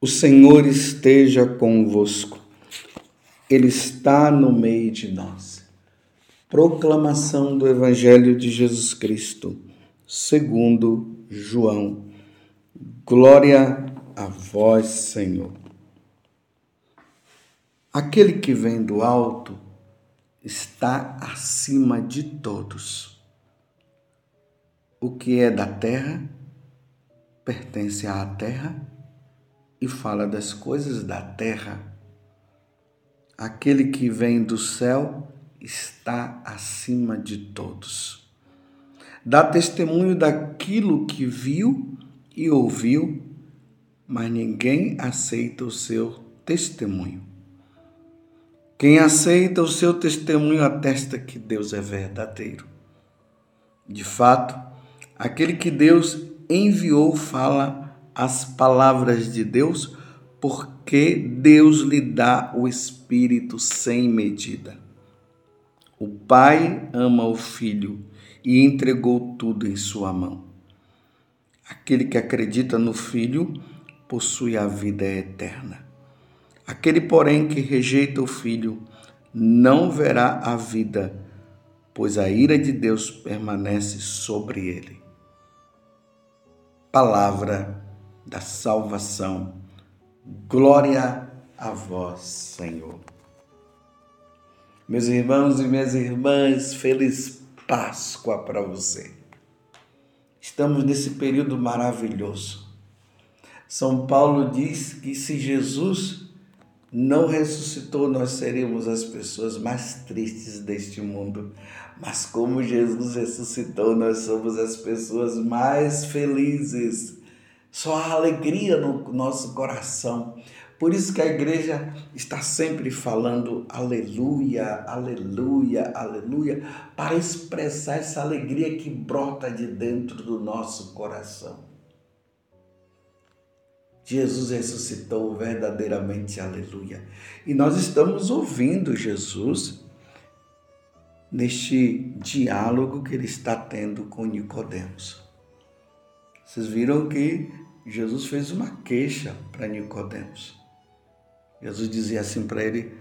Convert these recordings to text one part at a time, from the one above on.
O Senhor esteja convosco, Ele está no meio de nós. Proclamação do Evangelho de Jesus Cristo, segundo João. Glória a vós, Senhor. Aquele que vem do alto está acima de todos. O que é da terra pertence à terra e fala das coisas da terra. Aquele que vem do céu está acima de todos. Dá testemunho daquilo que viu e ouviu, mas ninguém aceita o seu testemunho. Quem aceita o seu testemunho atesta que Deus é verdadeiro. De fato, aquele que Deus enviou fala as palavras de Deus, porque Deus lhe dá o Espírito sem medida. O Pai ama o Filho e entregou tudo em sua mão. Aquele que acredita no Filho possui a vida eterna. Aquele, porém, que rejeita o Filho não verá a vida, pois a ira de Deus permanece sobre ele. Palavra da salvação. Glória a vós, Senhor. Meus irmãos e minhas irmãs, feliz Páscoa para você. Estamos nesse período maravilhoso. São Paulo diz que se Jesus não ressuscitou, nós seríamos as pessoas mais tristes deste mundo. Mas como Jesus ressuscitou, nós somos as pessoas mais felizes só há alegria no nosso coração. Por isso que a igreja está sempre falando aleluia, aleluia, aleluia, para expressar essa alegria que brota de dentro do nosso coração. Jesus ressuscitou verdadeiramente, aleluia. E nós estamos ouvindo Jesus neste diálogo que ele está tendo com Nicodemos. Vocês viram que Jesus fez uma queixa para Nicodemos. Jesus dizia assim para ele: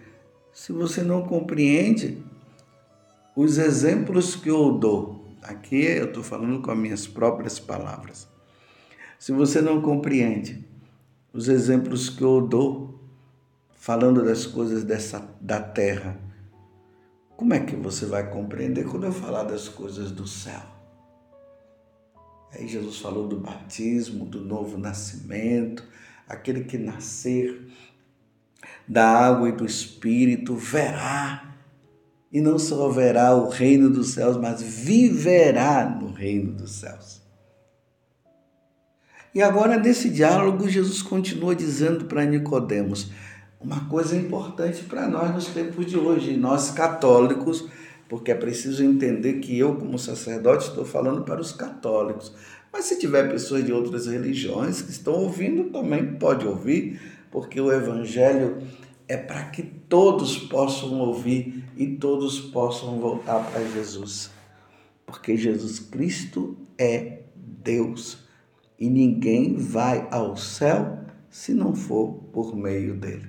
se você não compreende os exemplos que eu dou, aqui eu estou falando com as minhas próprias palavras. Se você não compreende os exemplos que eu dou, falando das coisas dessa, da terra, como é que você vai compreender quando eu falar das coisas do céu? Aí Jesus falou do batismo, do novo nascimento, aquele que nascer da água e do Espírito verá, e não só verá o reino dos céus, mas viverá no reino dos céus. E agora, nesse diálogo, Jesus continua dizendo para Nicodemos uma coisa importante para nós nos tempos de hoje, nós católicos, porque é preciso entender que eu, como sacerdote, estou falando para os católicos. Mas se tiver pessoas de outras religiões que estão ouvindo, também pode ouvir, porque o Evangelho é para que todos possam ouvir e todos possam voltar para Jesus. Porque Jesus Cristo é Deus e ninguém vai ao céu se não for por meio dele.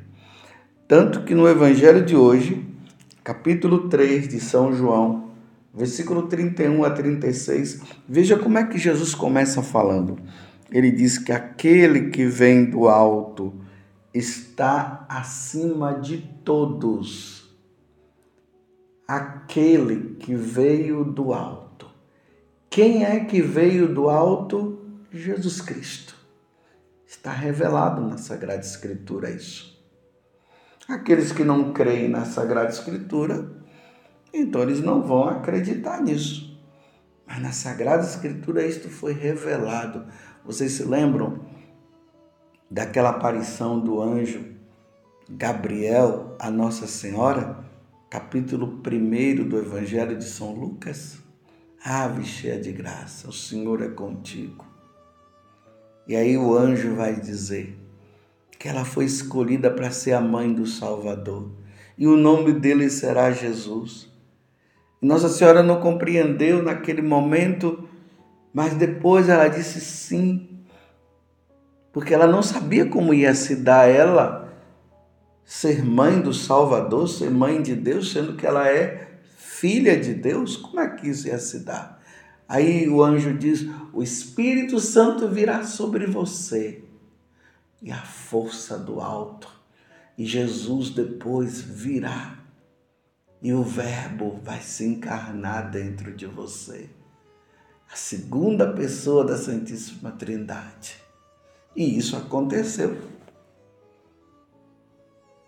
Tanto que no Evangelho de hoje, capítulo 3 de São João, versículo 31 a 36, veja como é que Jesus começa falando. Ele diz que aquele que vem do alto está acima de todos. Aquele que veio do alto. Quem é que veio do alto? Jesus Cristo. Está revelado na Sagrada Escritura isso. Aqueles que não creem na Sagrada Escritura, então eles não vão acreditar nisso. Mas na Sagrada Escritura isto foi revelado. Vocês se lembram daquela aparição do anjo Gabriel a Nossa Senhora, capítulo 1 do Evangelho de São Lucas? Ave cheia de graça, o Senhor é contigo. E aí o anjo vai dizer: que ela foi escolhida para ser a mãe do Salvador. E o nome dele será Jesus. Nossa Senhora não compreendeu naquele momento, mas depois ela disse sim. porque ela não sabia como ia se dar ela ser mãe do Salvador, ser mãe de Deus, sendo que ela é filha de Deus. Como é que isso ia se dar? Aí o anjo diz: O Espírito Santo virá sobre você e a força do alto. E Jesus depois virá e o Verbo vai se encarnar dentro de você. A segunda pessoa da Santíssima Trindade. E isso aconteceu.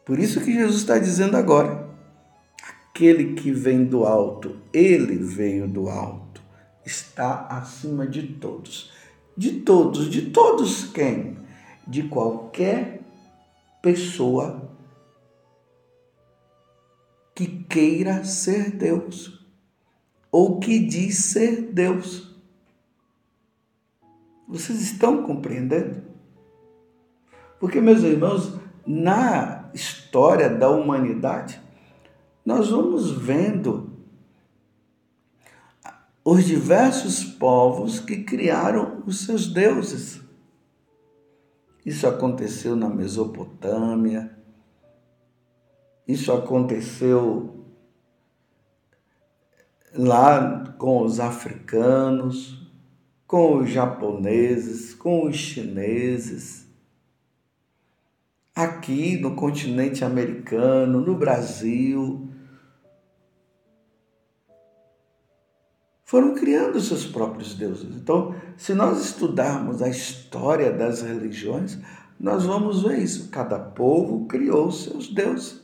Por isso que Jesus está dizendo agora: aquele que vem do alto, ele veio do alto, está acima de todos. De todos, de todos quem? De qualquer pessoa que queira ser Deus ou que diz ser Deus. Vocês estão compreendendo? Porque, meus irmãos, na história da humanidade, nós vamos vendo os diversos povos que criaram os seus deuses. Isso aconteceu na Mesopotâmia, isso aconteceu lá com os africanos, com os japoneses, com os chineses, aqui no continente americano, no Brasil. Foram criando seus próprios deuses. Então, se nós estudarmos a história das religiões, nós vamos ver isso. Cada povo criou seus deuses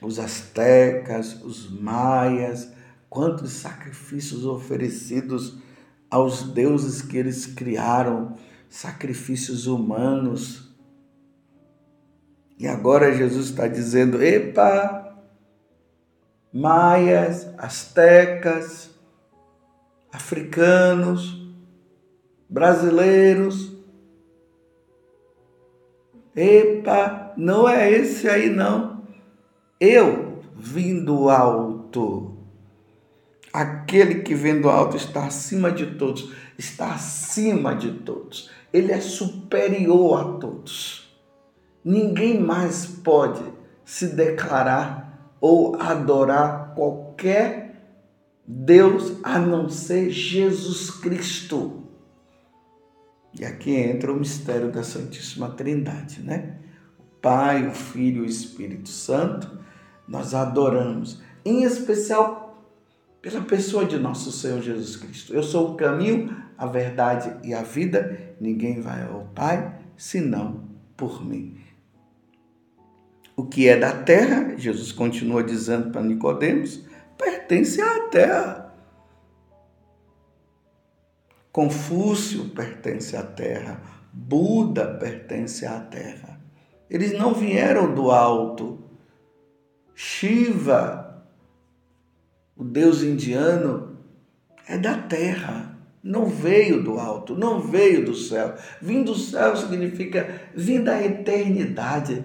os astecas, os maias, quantos sacrifícios oferecidos aos deuses que eles criaram, sacrifícios humanos. E agora Jesus está dizendo: epa, maias, astecas, africanos, brasileiros, epa, não é esse aí não. Eu vim do alto. Aquele que vem do alto está acima de todos, está acima de todos. Ele é superior a todos. Ninguém mais pode se declarar ou adorar qualquer Deus a não ser Jesus Cristo. E aqui entra o mistério da Santíssima Trindade, né? O Pai, o Filho e o Espírito Santo nós adoramos, em especial pela pessoa de nosso Senhor Jesus Cristo. Eu sou o caminho, a verdade e a vida. Ninguém vai ao Pai senão por mim. O que é da terra, Jesus continua dizendo para Nicodemos, pertence à terra. Confúcio pertence à terra, Buda pertence à terra. Eles não vieram do alto, Shiva, o deus indiano, é da terra, não veio do alto, não veio do céu. Vim do céu significa vir da eternidade.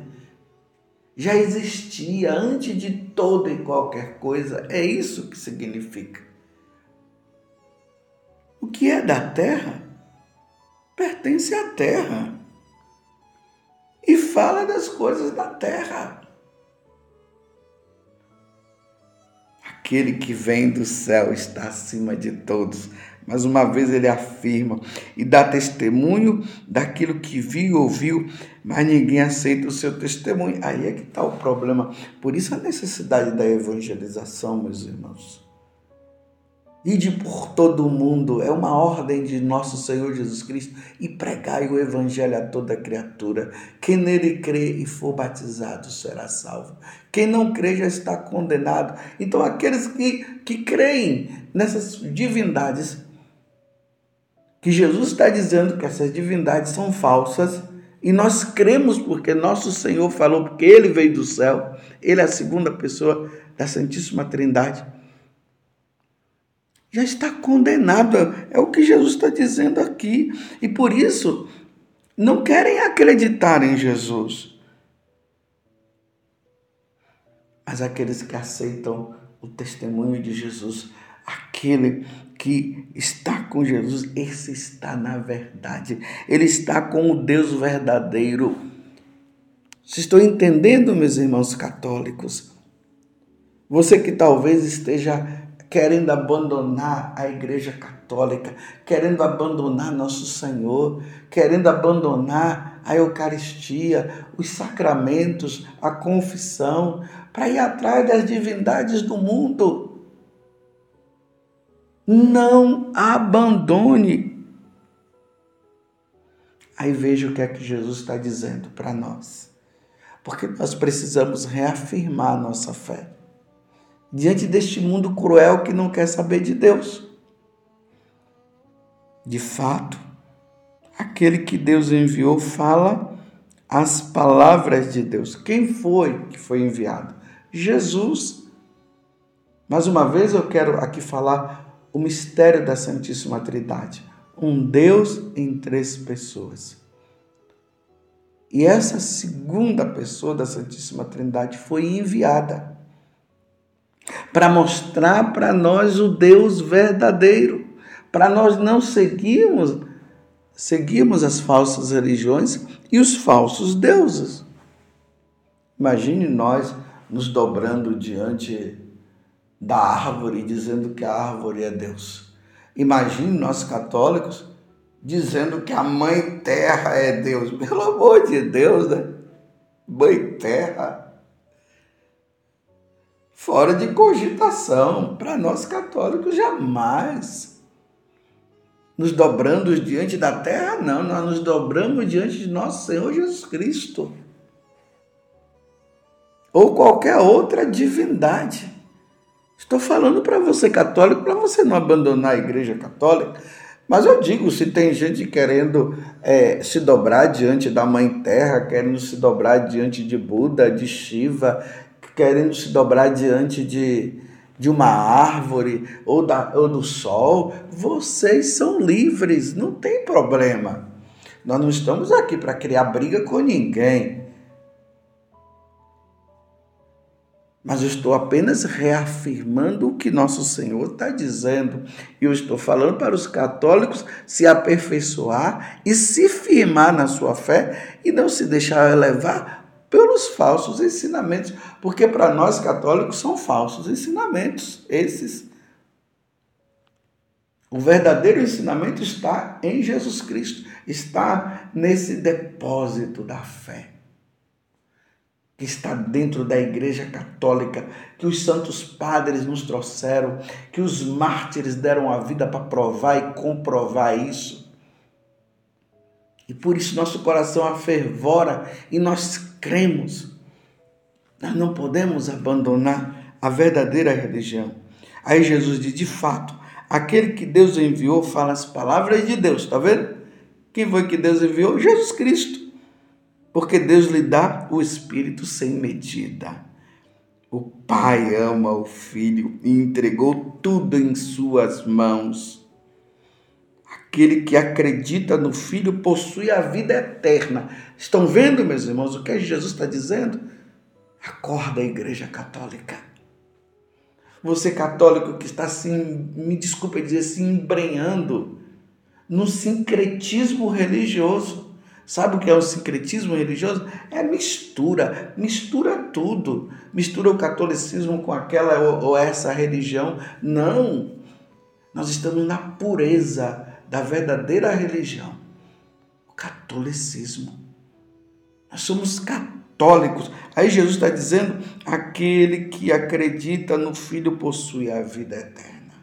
Já existia antes de toda e qualquer coisa. É isso que significa. O que é da terra pertence à terra e fala das coisas da terra. Aquele que vem do céu está acima de todos. Mais uma vez ele afirma e dá testemunho daquilo que viu e ouviu, mas ninguém aceita o seu testemunho. Aí é que está o problema. Por isso a necessidade da evangelização, meus irmãos. Ide por todo o mundo, é uma ordem de nosso Senhor Jesus Cristo, e pregai o Evangelho a toda criatura. Quem nele crê e for batizado será salvo. Quem não crê já está condenado. Então, aqueles que, que creem nessas divindades, que Jesus está dizendo que essas divindades são falsas, e nós cremos porque nosso Senhor falou, porque ele veio do céu, ele é a segunda pessoa da Santíssima Trindade já está condenado. É o que Jesus está dizendo aqui. E por isso, não querem acreditar em Jesus. Mas aqueles que aceitam o testemunho de Jesus, aquele que está com Jesus, esse está na verdade. Ele está com o Deus verdadeiro. Vocês estão entendendo, meus irmãos católicos? Você que talvez esteja querendo abandonar a Igreja Católica, querendo abandonar nosso Senhor, querendo abandonar a Eucaristia, os sacramentos, a confissão, para ir atrás das divindades do mundo. Não abandone. Aí veja o que é que Jesus está dizendo para nós. Porque nós precisamos reafirmar nossa fé diante deste mundo cruel que não quer saber de Deus. De fato, aquele que Deus enviou fala as palavras de Deus. Quem foi que foi enviado? Jesus. Mais uma vez eu quero aqui falar o mistério da Santíssima Trindade. Um Deus em três pessoas. E essa segunda pessoa da Santíssima Trindade foi enviada para mostrar para nós o Deus verdadeiro, para nós não seguirmos seguirmos as falsas religiões e os falsos deuses. Imagine nós nos dobrando diante da árvore dizendo que a árvore é Deus. Imagine nós católicos dizendo que a mãe terra é Deus. Pelo amor de Deus, né? Mãe terra fora de cogitação. Para nós católicos, jamais. Nos dobrando diante da terra, não, nós nos dobramos diante de nosso Senhor Jesus Cristo. Ou qualquer outra divindade. Estou falando para você católico, para você não abandonar a igreja católica. Mas eu digo, se tem gente querendo é, se dobrar diante da Mãe Terra, querendo se dobrar diante de Buda, de Shiva querendo se dobrar diante de, de uma árvore ou, da, ou do sol, vocês são livres, não tem problema. Nós não estamos aqui para criar briga com ninguém. Mas eu estou apenas reafirmando o que nosso Senhor está dizendo. E eu estou falando para os católicos se aperfeiçoar e se firmar na sua fé e não se deixar levar pelos falsos ensinamentos, porque para nós católicos são falsos ensinamentos esses. O verdadeiro ensinamento está em Jesus Cristo, está nesse depósito da fé, que está dentro da Igreja Católica, que os santos padres nos trouxeram, que os mártires deram a vida para provar e comprovar isso. E por isso nosso coração afervora e nós cremos. Nós não podemos abandonar a verdadeira religião. Aí Jesus diz: de fato, aquele que Deus enviou fala as palavras de Deus, está vendo? Quem foi que Deus enviou? Jesus Cristo. Porque Deus lhe dá o Espírito sem medida. O Pai ama o Filho e entregou tudo em suas mãos. Aquele que acredita no Filho possui a vida eterna. Estão vendo, meus irmãos, o que Jesus está dizendo? Acorda, Igreja Católica. Você católico que está se, me desculpe dizer, se embrenhando no sincretismo religioso. Sabe o que é o sincretismo religioso? É mistura, mistura tudo. Mistura o catolicismo com aquela ou, ou essa religião. Não. Nós estamos na pureza da verdadeira religião, o catolicismo. Nós somos católicos. Aí Jesus está dizendo: aquele que acredita no Filho possui a vida eterna.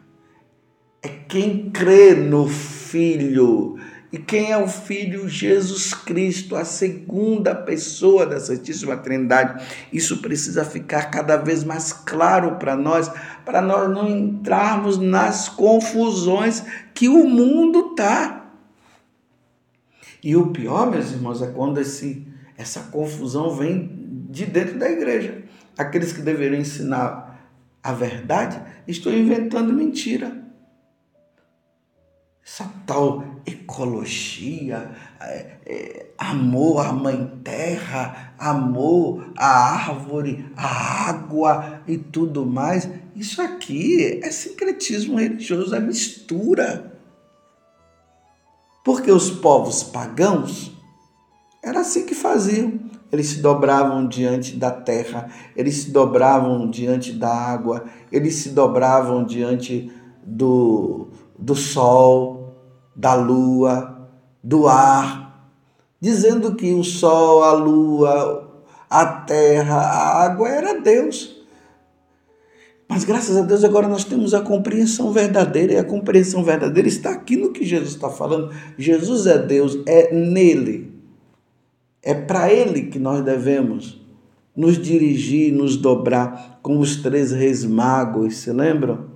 É quem crê no Filho. E quem é o Filho? Jesus Cristo, a segunda pessoa da Santíssima Trindade. Isso precisa ficar cada vez mais claro para nós, para nós não entrarmos nas confusões que o mundo está. E o pior, meus irmãos, é quando esse, essa confusão vem de dentro da igreja. Aqueles que deveriam ensinar a verdade estão inventando mentira. Essa tal ecologia, é, é, amor à mãe terra, amor à árvore, à água e tudo mais. Isso aqui é sincretismo religioso, é mistura. Porque os povos pagãos era assim que faziam. Eles se dobravam diante da terra, eles se dobravam diante da água, eles se dobravam diante do, do sol, da lua, do ar, dizendo que o sol, a lua, a terra, a água era Deus. Mas graças a Deus agora nós temos a compreensão verdadeira, e a compreensão verdadeira está aqui no que Jesus está falando. Jesus é Deus, é nele. É para ele que nós devemos nos dirigir, nos dobrar, como os três reis magos, se lembram?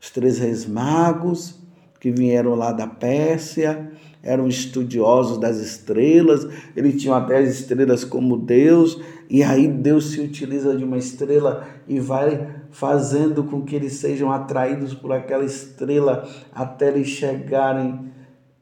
Os três reis magos que vieram lá da Pérsia, eram estudiosos das estrelas, eles tinham até as estrelas como Deus, e aí Deus se utiliza de uma estrela e vai fazendo com que eles sejam atraídos por aquela estrela até eles chegarem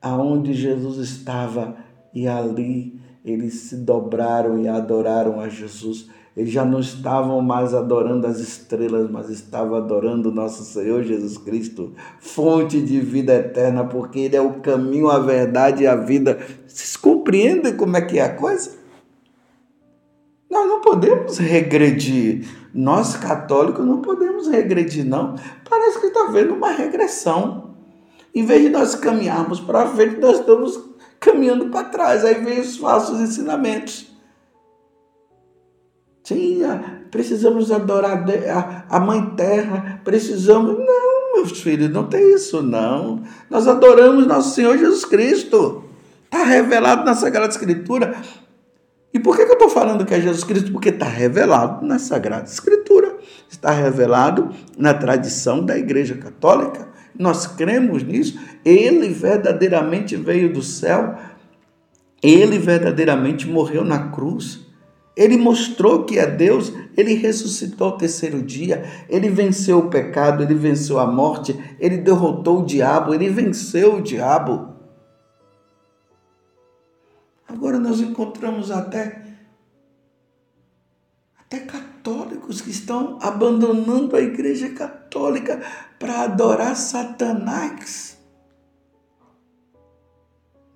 aonde Jesus estava, e ali eles se dobraram e adoraram a Jesus eles já não estavam mais adorando as estrelas, mas estavam adorando nosso Senhor Jesus Cristo, fonte de vida eterna, porque Ele é o caminho, a verdade e a vida. Vocês compreendem como é que é a coisa? Nós não podemos regredir. Nós católicos não podemos regredir, não. Parece que está havendo uma regressão. Em vez de nós caminharmos para frente, nós estamos caminhando para trás. Aí vem os falsos ensinamentos. Sim, precisamos adorar a Mãe Terra, precisamos. Não, meus filhos, não tem isso, não. Nós adoramos nosso Senhor Jesus Cristo. Está revelado na Sagrada Escritura. E por que eu estou falando que é Jesus Cristo? Porque está revelado na Sagrada Escritura. Está revelado na tradição da Igreja Católica. Nós cremos nisso. Ele verdadeiramente veio do céu. Ele verdadeiramente morreu na cruz ele mostrou que é Deus, ele ressuscitou ao terceiro dia, ele venceu o pecado, ele venceu a morte, ele derrotou o diabo, ele venceu o diabo. Agora nós encontramos até até católicos que estão abandonando a igreja católica para adorar Satanás.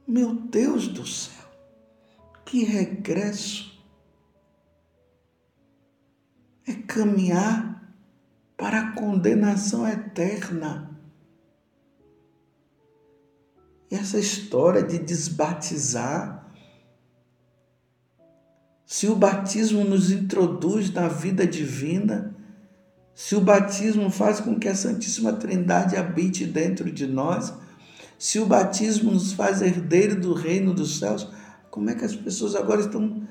Meu Deus do céu, que regresso é caminhar para a condenação eterna. E essa história de desbatizar, se o batismo nos introduz na vida divina, se o batismo faz com que a Santíssima Trindade habite dentro de nós, se o batismo nos faz herdeiro do reino dos céus, como é que as pessoas agora estão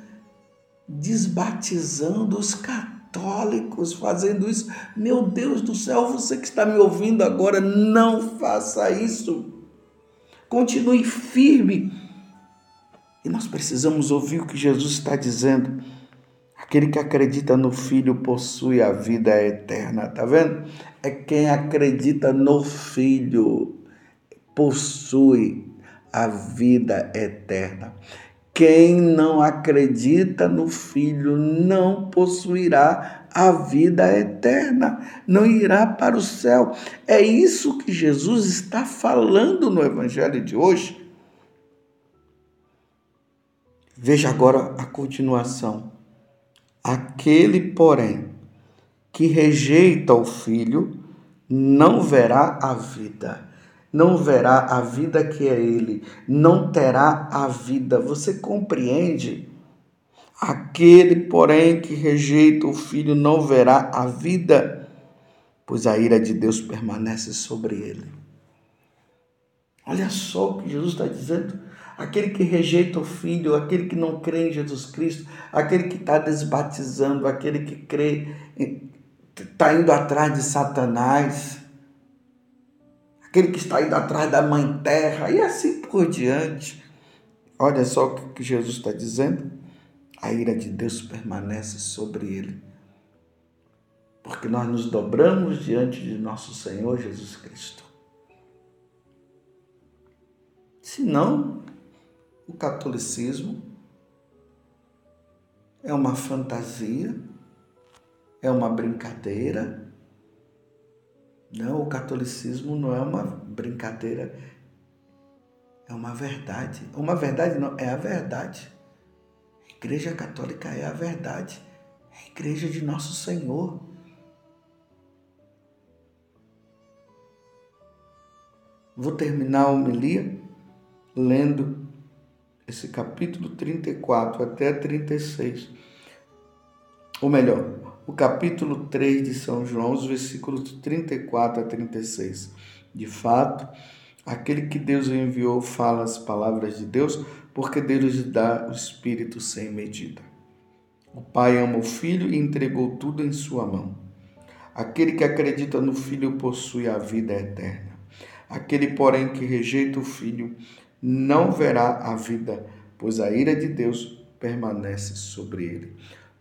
desbatizando os católicos? Católicos fazendo isso. Meu Deus do céu, você que está me ouvindo agora, não faça isso. Continue firme. E nós precisamos ouvir o que Jesus está dizendo. Aquele que acredita no Filho possui a vida eterna, tá vendo? É quem acredita no Filho possui a vida eterna. Quem não acredita no Filho não possuirá a vida eterna, não irá para o céu. É isso que Jesus está falando no Evangelho de hoje. Veja agora a continuação. Aquele, porém, que rejeita o Filho, não verá a vida não verá a vida que é Ele, não terá a vida. Você compreende? Aquele, porém, que rejeita o Filho não verá a vida, pois a ira de Deus permanece sobre ele. Olha só o que Jesus está dizendo. Aquele que rejeita o Filho, aquele que não crê em Jesus Cristo, aquele que está desbatizando, aquele que crê, está indo atrás de Satanás, aquele que está indo atrás da mãe terra e assim por diante. Olha só o que Jesus está dizendo. A ira de Deus permanece sobre ele. Porque nós nos dobramos diante de nosso Senhor Jesus Cristo. Senão, o catolicismo é uma fantasia, é uma brincadeira. Não, o catolicismo não é uma brincadeira, é uma verdade. Uma verdade não, é a verdade. A Igreja Católica é a verdade. É a igreja de nosso Senhor. Vou terminar a homilia lendo esse capítulo 34 até 36. Ou melhor, o capítulo 3 de São João, os versículos 34 a 36. De fato, aquele que Deus enviou fala as palavras de Deus, porque Deus lhe dá o Espírito sem medida. O Pai ama o Filho e entregou tudo em sua mão. Aquele que acredita no Filho possui a vida eterna. Aquele, porém, que rejeita o Filho não verá a vida, pois a ira de Deus permanece sobre ele.